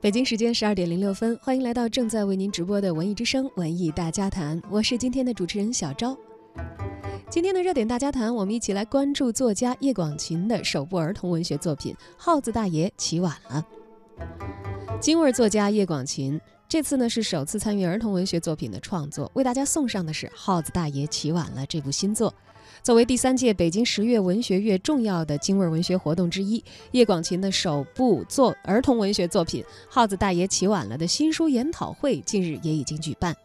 北京时间十二点零六分，欢迎来到正在为您直播的文艺之声文艺大家谈，我是今天的主持人小昭。今天的热点大家谈，我们一起来关注作家叶广芩的首部儿童文学作品《耗子大爷起晚了》。京味作家叶广芩这次呢是首次参与儿童文学作品的创作，为大家送上的是《耗子大爷起晚了》这部新作。作为第三届北京十月文学月重要的京味文学活动之一，叶广芩的首部作儿童文学作品《耗子大爷起晚了》的新书研讨会近日也已经举办。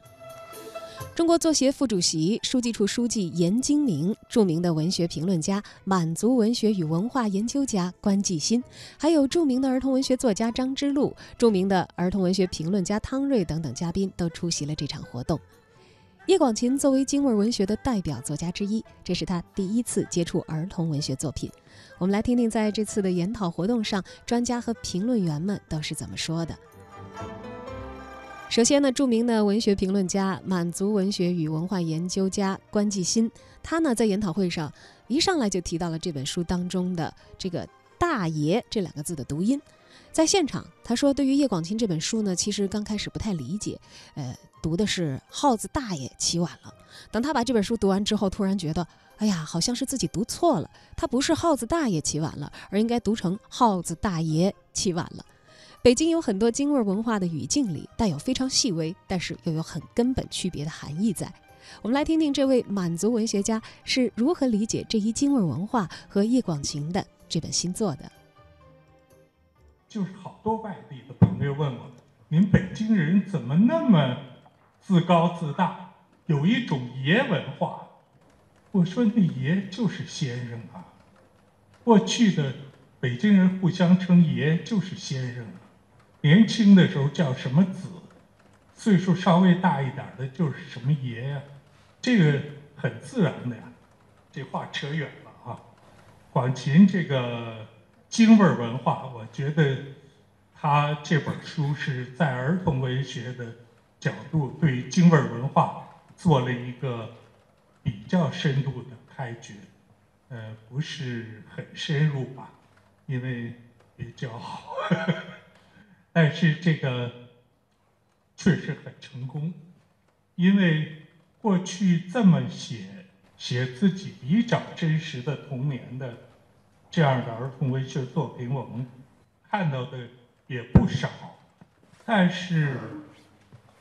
中国作协副主席、书记处书记严金明、著名的文学评论家、满族文学与文化研究家关继新，还有著名的儿童文学作家张之路、著名的儿童文学评论家汤瑞等等嘉宾都出席了这场活动。叶广芩作为京味文学的代表作家之一，这是他第一次接触儿童文学作品。我们来听听在这次的研讨活动上，专家和评论员们都是怎么说的。首先呢，著名的文学评论家、满族文学与文化研究家关继新，他呢在研讨会上一上来就提到了这本书当中的这个“大爷”这两个字的读音。在现场，他说：“对于叶广芩这本书呢，其实刚开始不太理解，呃，读的是‘耗子大爷起晚了’。等他把这本书读完之后，突然觉得，哎呀，好像是自己读错了。他不是‘耗子大爷起晚了’，而应该读成‘耗子大爷起晚了’。北京有很多京味文化的语境里带有非常细微，但是又有很根本区别的含义在。我们来听听这位满族文学家是如何理解这一京味文化和叶广芩的这本新作的。”就是好多外地的朋友问我：“您北京人怎么那么自高自大？有一种爷文化。”我说：“那爷就是先生啊。过去的北京人互相称爷就是先生啊，年轻的时候叫什么子，岁数稍微大一点的就是什么爷呀，这个很自然的呀。这话扯远了啊。广芩这个。”京味文化，我觉得他这本书是在儿童文学的角度对京味文化做了一个比较深度的开掘，呃，不是很深入吧，因为比较好，但是这个确实很成功，因为过去这么写写自己比较真实的童年的。这样的儿童文学作品，我们看到的也不少，但是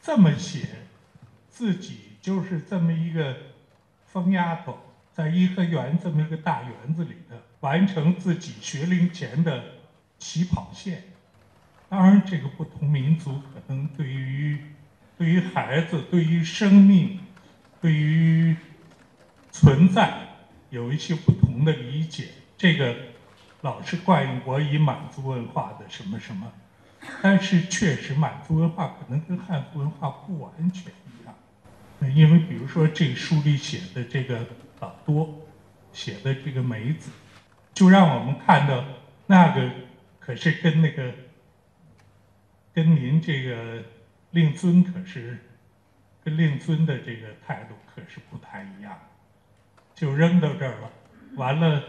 这么写，自己就是这么一个疯丫头，在颐和园这么一个大园子里的，完成自己学龄前的起跑线。当然，这个不同民族可能对于对于孩子、对于生命、对于存在有一些不同的理解。这个老是怪我以满族文化的什么什么，但是确实满族文化可能跟汉族文化不完全一样，因为比如说这书里写的这个老多写的这个梅子，就让我们看到那个可是跟那个跟您这个令尊可是跟令尊的这个态度可是不太一样，就扔到这儿了，完了。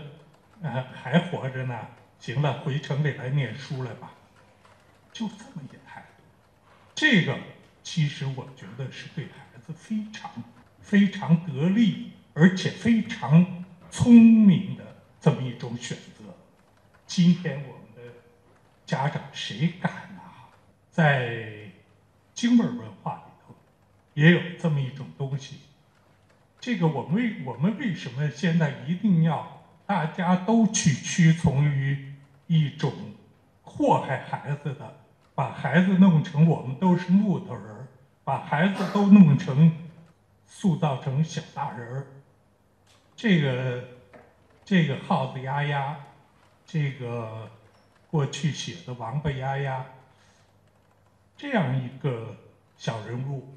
啊，还活着呢！行了，回城里来念书来吧。就这么一态度，这个其实我觉得是对孩子非常非常得力，而且非常聪明的这么一种选择。今天我们的家长谁敢啊？在京味文化里头，也有这么一种东西。这个我们为我们为什么现在一定要？大家都去屈从于一种祸害孩子的，把孩子弄成我们都是木头人儿，把孩子都弄成塑造成小大人儿。这个这个耗子丫丫，这个过去写的王八丫丫，这样一个小人物，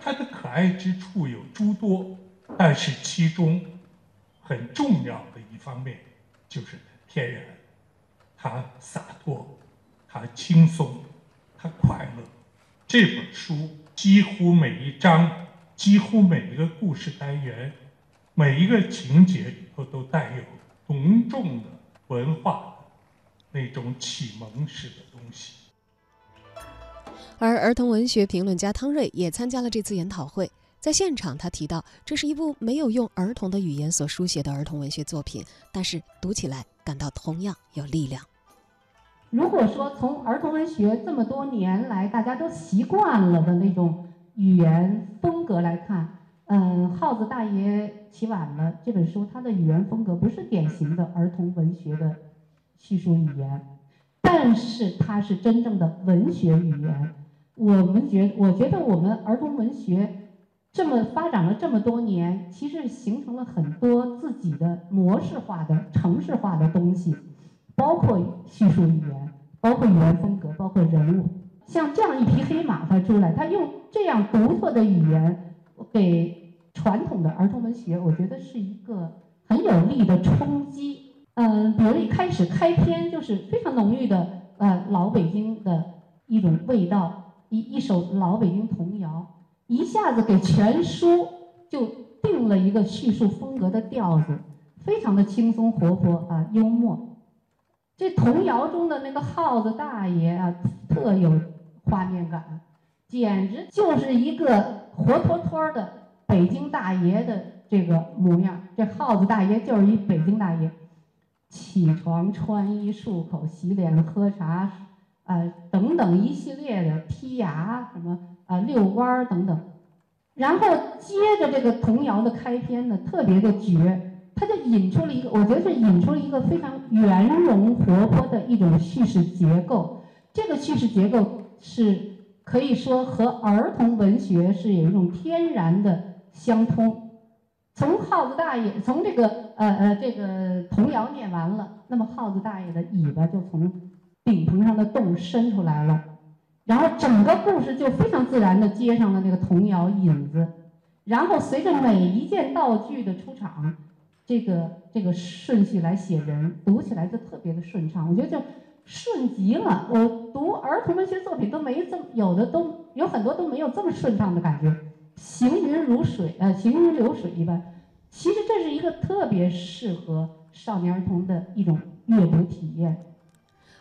他的可爱之处有诸多，但是其中。很重要的一方面就是天然，他洒脱，他轻松，他快乐。这本书几乎每一章，几乎每一个故事单元，每一个情节里头都带有浓重的文化那种启蒙式的东西。而儿童文学评论家汤瑞也参加了这次研讨会。在现场，他提到，这是一部没有用儿童的语言所书写的儿童文学作品，但是读起来感到同样有力量。如果说从儿童文学这么多年来大家都习惯了的那种语言风格来看，嗯，耗子大爷起晚了这本书，它的语言风格不是典型的儿童文学的叙述语言，但是它是真正的文学语言。我们觉，我觉得我们儿童文学。这么发展了这么多年，其实形成了很多自己的模式化的、城市化的东西，包括叙述语言，包括语言风格，包括人物。像这样一匹黑马，它出来，它用这样独特的语言给传统的儿童文学，我觉得是一个很有力的冲击。嗯，比如一开始开篇就是非常浓郁的呃老北京的一种味道，一一首老北京童谣。一下子给全书就定了一个叙述风格的调子，非常的轻松活泼啊，幽默。这童谣中的那个耗子大爷啊，特有画面感，简直就是一个活脱脱的北京大爷的这个模样。这耗子大爷就是一北京大爷，起床、穿衣、漱口、洗脸、喝茶，啊，等等一系列的剔牙什么。啊，遛弯儿等等，然后接着这个童谣的开篇呢，特别的绝，它就引出了一个，我觉得是引出了一个非常圆融活泼的一种叙事结构。这个叙事结构是可以说和儿童文学是有一种天然的相通。从耗子大爷，从这个呃呃这个童谣念完了，那么耗子大爷的尾巴就从顶棚上的洞伸出来了。然后整个故事就非常自然地接上了那个童谣引子，然后随着每一件道具的出场，这个这个顺序来写人，读起来就特别的顺畅。我觉得就顺极了。我读儿童文学作品都没这么有的都有很多都没有这么顺畅的感觉，行云如水，呃，行云流水一般。其实这是一个特别适合少年儿童的一种阅读体验。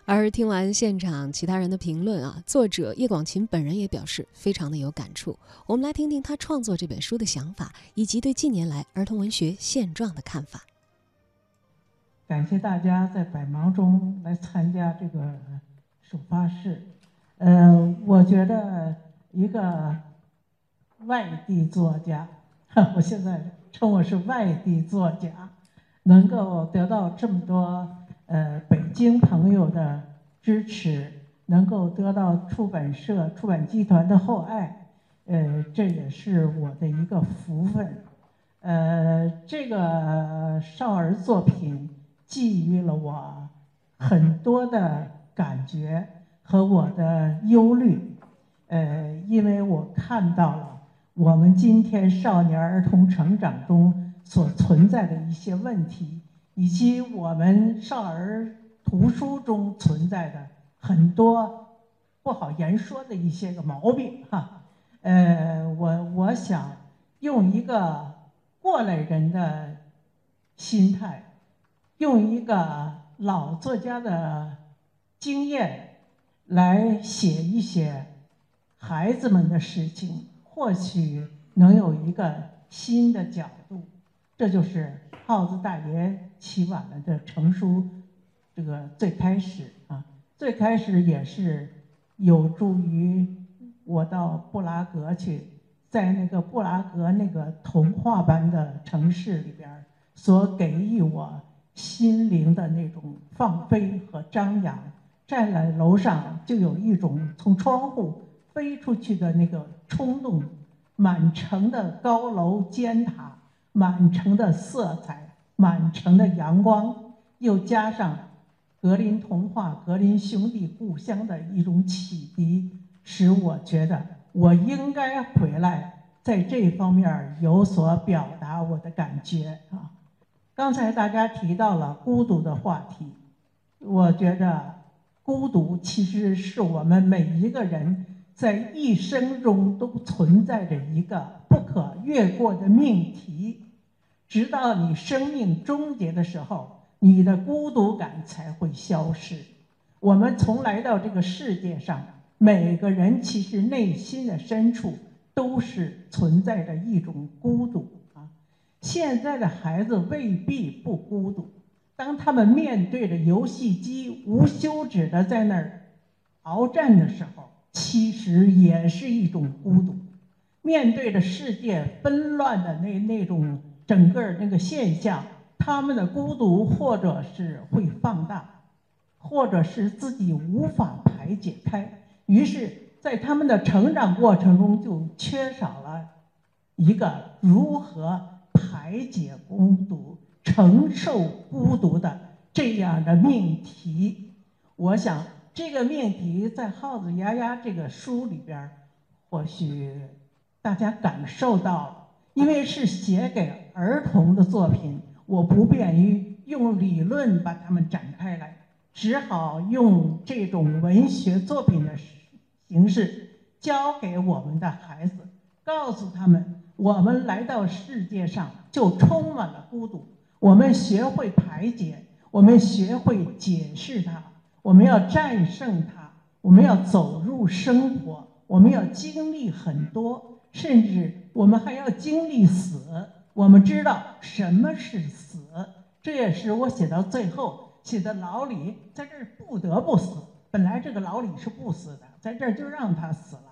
而听完现场其他人的评论啊，作者叶广芩本人也表示非常的有感触。我们来听听他创作这本书的想法，以及对近年来儿童文学现状的看法。感谢大家在百忙中来参加这个首发式。呃，我觉得一个外地作家，我现在称我是外地作家，能够得到这么多。呃，北京朋友的支持，能够得到出版社、出版集团的厚爱，呃，这也是我的一个福分。呃，这个少儿作品寄予了我很多的感觉和我的忧虑，呃，因为我看到了我们今天少年儿童成长中所存在的一些问题。以及我们少儿图书中存在的很多不好言说的一些个毛病，哈，呃，我我想用一个过来人的心态，用一个老作家的经验来写一写孩子们的事情，或许能有一个新的角度，这就是耗子大爷。起晚了的成书，这个最开始啊，最开始也是有助于我到布拉格去，在那个布拉格那个童话般的城市里边，所给予我心灵的那种放飞和张扬。站在楼上就有一种从窗户飞出去的那个冲动，满城的高楼尖塔，满城的色彩。满城的阳光，又加上格林童话、格林兄弟故乡的一种启迪，使我觉得我应该回来，在这方面有所表达我的感觉啊。刚才大家提到了孤独的话题，我觉得孤独其实是我们每一个人在一生中都存在着一个不可越过的命题。直到你生命终结的时候，你的孤独感才会消失。我们从来到这个世界上，每个人其实内心的深处都是存在着一种孤独啊。现在的孩子未必不孤独，当他们面对着游戏机无休止的在那儿鏖战的时候，其实也是一种孤独。面对着世界纷乱的那那种整个那个现象，他们的孤独或者是会放大，或者是自己无法排解开。于是，在他们的成长过程中，就缺少了一个如何排解孤独、承受孤独的这样的命题。我想，这个命题在《耗子丫丫》这个书里边，或许大家感受到，因为是写给儿童的作品，我不便于用理论把它们展开来，只好用这种文学作品的。形式教给我们的孩子，告诉他们：我们来到世界上就充满了孤独。我们学会排解，我们学会解释它，我们要战胜它，我们要走入生活，我们要经历很多，甚至我们还要经历死。我们知道什么是死，这也是我写到最后写的老李在这儿不得不死。本来这个老李是不死的。在这儿就让他死了，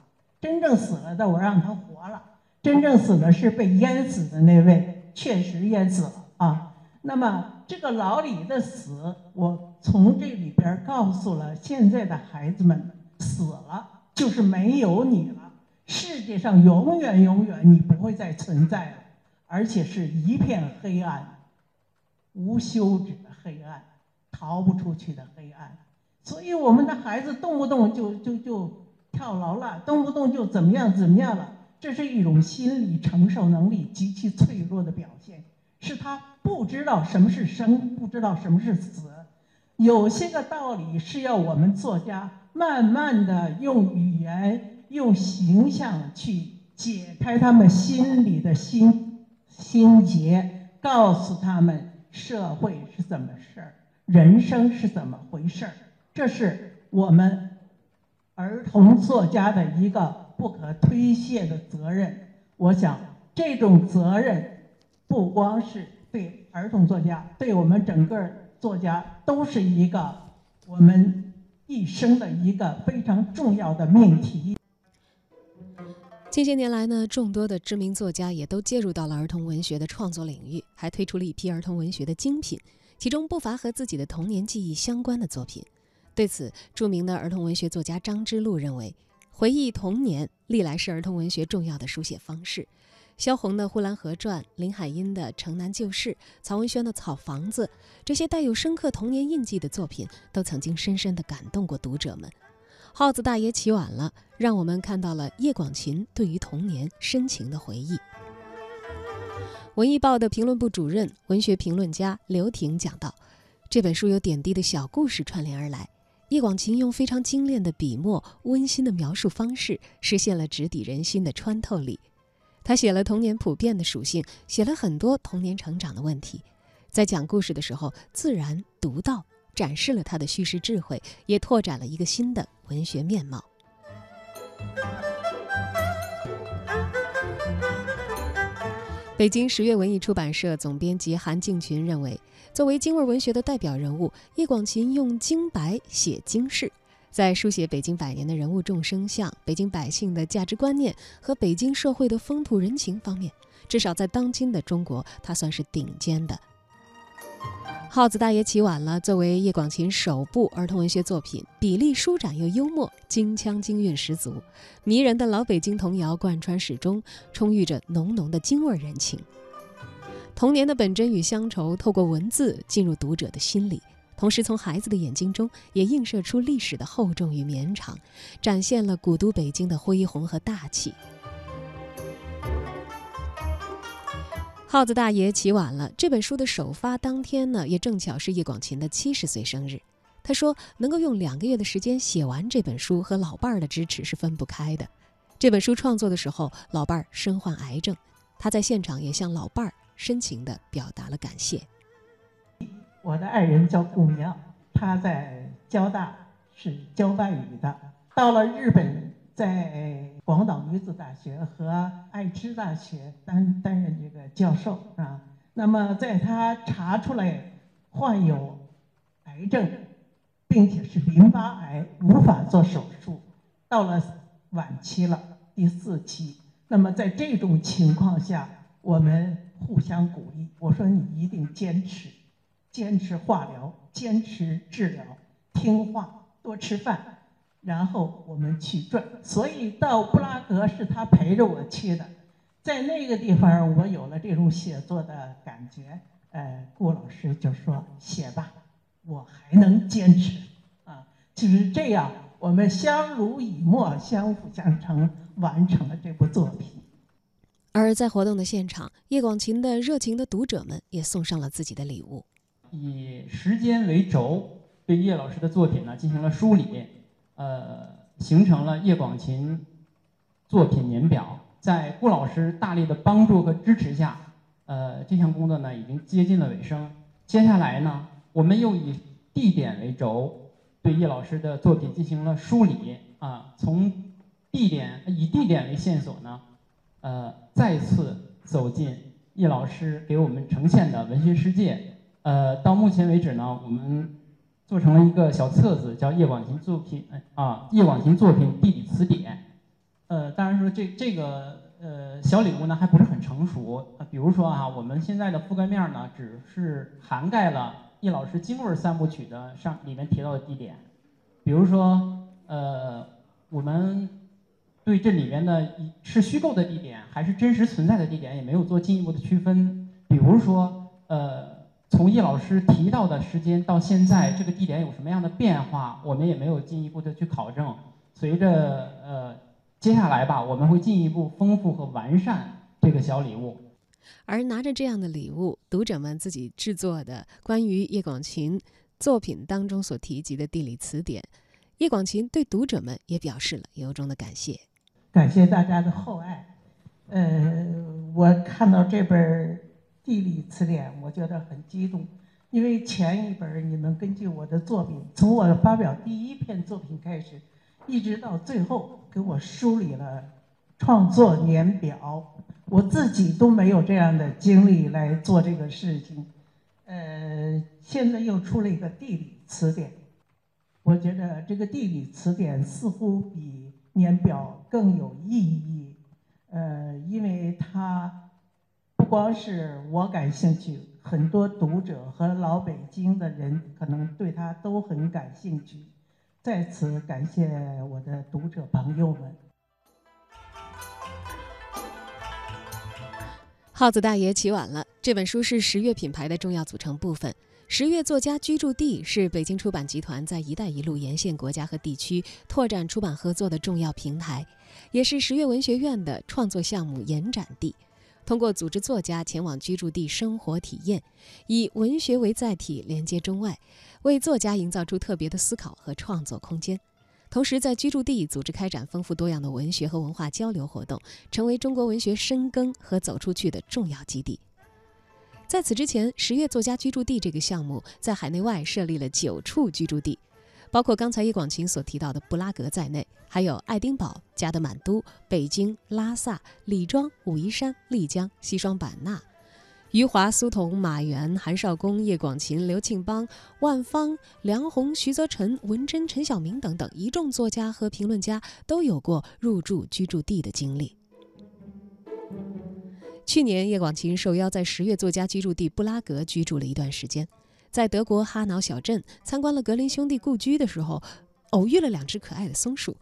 真正死了的我让他活了。真正死的是被淹死的那位，确实淹死了啊。那么这个老李的死，我从这里边告诉了现在的孩子们：死了就是没有你了，世界上永远永远你不会再存在了，而且是一片黑暗，无休止的黑暗，逃不出去的黑暗。所以我们的孩子动不动就就就跳楼了，动不动就怎么样怎么样了，这是一种心理承受能力极其脆弱的表现，是他不知道什么是生，不知道什么是死。有些个道理是要我们作家慢慢的用语言、用形象去解开他们心里的心心结，告诉他们社会是怎么事儿，人生是怎么回事儿。这是我们儿童作家的一个不可推卸的责任。我想，这种责任不光是对儿童作家，对我们整个作家都是一个我们一生的一个非常重要的命题。近些年来呢，众多的知名作家也都介入到了儿童文学的创作领域，还推出了一批儿童文学的精品，其中不乏和自己的童年记忆相关的作品。对此，著名的儿童文学作家张之路认为，回忆童年历来是儿童文学重要的书写方式。萧红的《呼兰河传》，林海音的《城南旧事》，曹文轩的《草房子》，这些带有深刻童年印记的作品，都曾经深深地感动过读者们。耗子大爷起晚了，让我们看到了叶广芩对于童年深情的回忆。文艺报的评论部主任、文学评论家刘婷讲道：“这本书由点滴的小故事串联而来。”叶广芩用非常精炼的笔墨、温馨的描述方式，实现了直抵人心的穿透力。他写了童年普遍的属性，写了很多童年成长的问题，在讲故事的时候自然独到，展示了他的叙事智慧，也拓展了一个新的文学面貌。北京十月文艺出版社总编辑韩敬群认为，作为京味文学的代表人物，叶广芩用京白写京市，在书写北京百年的人物众生相、北京百姓的价值观念和北京社会的风土人情方面，至少在当今的中国，他算是顶尖的。耗子大爷起晚了。作为叶广芩首部儿童文学作品，笔力舒展又幽默，京腔京韵十足，迷人的老北京童谣贯穿始终，充裕着浓浓的京味人情。童年的本真与乡愁透过文字进入读者的心里，同时从孩子的眼睛中也映射出历史的厚重与绵长，展现了古都北京的恢宏和大气。耗子大爷起晚了。这本书的首发当天呢，也正巧是叶广芩的七十岁生日。他说，能够用两个月的时间写完这本书，和老伴儿的支持是分不开的。这本书创作的时候，老伴儿身患癌症，他在现场也向老伴儿深情地表达了感谢。我的爱人叫顾明，他在交大是教外语的。到了日本，在广岛女子大学和爱知大学担担任这个教授啊。那么在他查出来患有癌症，并且是淋巴癌，无法做手术，到了晚期了，第四期。那么在这种情况下，我们互相鼓励。我说你一定坚持，坚持化疗，坚持治疗，听话，多吃饭，然后我们去转。所以到布拉格是他陪着我去的，在那个地方我有了这种写作的感觉。呃，顾老师就说写吧，我还能坚持啊，就是这样，我们相濡以沫，相辅相成。完成了这部作品。而在活动的现场，叶广芩的热情的读者们也送上了自己的礼物。以时间为轴，对叶老师的作品呢进行了梳理，呃，形成了叶广芩作品年表。在顾老师大力的帮助和支持下，呃，这项工作呢已经接近了尾声。接下来呢，我们又以地点为轴，对叶老师的作品进行了梳理啊，从。地点以地点为线索呢，呃，再次走进叶老师给我们呈现的文学世界。呃，到目前为止呢，我们做成了一个小册子，叫《叶广芩作品》啊，《叶广芩作品地理词典》。呃，当然说这这个呃小礼物呢还不是很成熟。比如说啊，我们现在的覆盖面呢只是涵盖了叶老师《京味三部曲》的上里面提到的地点，比如说呃我们。对这里面的是虚构的地点还是真实存在的地点，也没有做进一步的区分。比如说，呃，从叶老师提到的时间到现在，这个地点有什么样的变化，我们也没有进一步的去考证。随着呃接下来吧，我们会进一步丰富和完善这个小礼物。而拿着这样的礼物，读者们自己制作的关于叶广芩作品当中所提及的地理词典，叶广芩对读者们也表示了由衷的感谢。感谢大家的厚爱，呃，我看到这本地理词典，我觉得很激动，因为前一本你们根据我的作品，从我发表第一篇作品开始，一直到最后给我梳理了创作年表，我自己都没有这样的经历来做这个事情，呃，现在又出了一个地理词典，我觉得这个地理词典似乎比。年表更有意义，呃，因为它不光是我感兴趣，很多读者和老北京的人可能对他都很感兴趣。在此感谢我的读者朋友们。耗子大爷起晚了。这本书是十月品牌的重要组成部分。十月作家居住地是北京出版集团在“一带一路”沿线国家和地区拓展出版合作的重要平台，也是十月文学院的创作项目延展地。通过组织作家前往居住地生活体验，以文学为载体连接中外，为作家营造出特别的思考和创作空间。同时，在居住地组织开展丰富多样的文学和文化交流活动，成为中国文学深耕和走出去的重要基地。在此之前，十月作家居住地这个项目在海内外设立了九处居住地，包括刚才叶广芩所提到的布拉格在内，还有爱丁堡、加德满都、北京、拉萨、李庄、武夷山、丽江、西双版纳、余华、苏童、马原、韩少功、叶广芩、刘庆邦、万芳、梁鸿、徐则臣、文珍、陈晓明等等一众作家和评论家都有过入住居住地的经历。去年，叶广芩受邀在十月作家居住地布拉格居住了一段时间，在德国哈瑙小镇参观了格林兄弟故居的时候，偶遇了两只可爱的松鼠，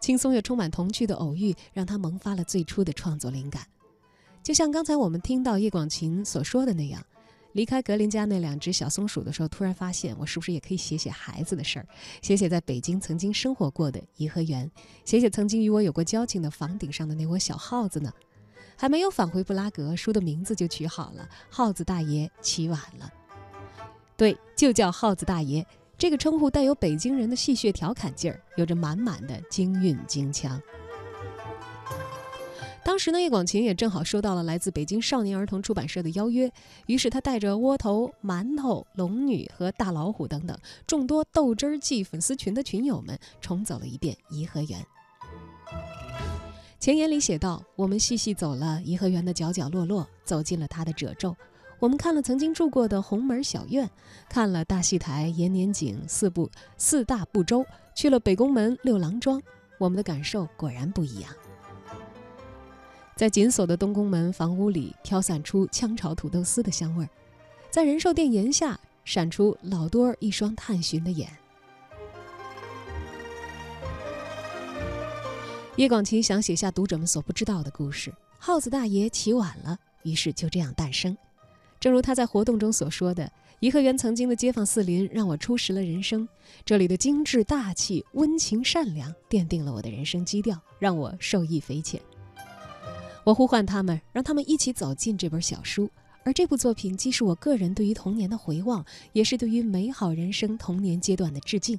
轻松又充满童趣的偶遇让他萌发了最初的创作灵感。就像刚才我们听到叶广芩所说的那样，离开格林家那两只小松鼠的时候，突然发现我是不是也可以写写孩子的事儿，写写在北京曾经生活过的颐和园，写写曾经与我有过交情的房顶上的那窝小耗子呢？还没有返回布拉格，书的名字就取好了，《耗子大爷起晚了》。对，就叫耗子大爷。这个称呼带有北京人的戏谑调侃劲儿，有着满满的京韵京腔。当时呢，叶广芩也正好收到了来自北京少年儿童出版社的邀约，于是他带着窝头、馒头、龙女和大老虎等等众多豆汁儿记粉丝群的群友们，重走了一遍颐和园。前言里写道：“我们细细走了颐和园的角角落落，走进了它的褶皱。我们看了曾经住过的红门小院，看了大戏台、延年井四部四大部洲，去了北宫门、六郎庄。我们的感受果然不一样。”在紧锁的东宫门房屋里飘散出炝炒土豆丝的香味儿，在仁寿殿檐下闪出老多一双探寻的眼。叶广芩想写下读者们所不知道的故事，耗子大爷起晚了，于是就这样诞生。正如他在活动中所说的：“颐和园曾经的街坊四邻让我初识了人生，这里的精致大气、温情善良，奠定了我的人生基调，让我受益匪浅。”我呼唤他们，让他们一起走进这本小书。而这部作品既是我个人对于童年的回望，也是对于美好人生童年阶段的致敬。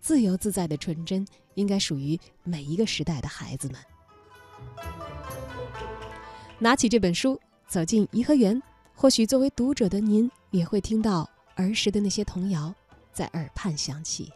自由自在的纯真，应该属于每一个时代的孩子们。拿起这本书，走进颐和园，或许作为读者的您，也会听到儿时的那些童谣在耳畔响起。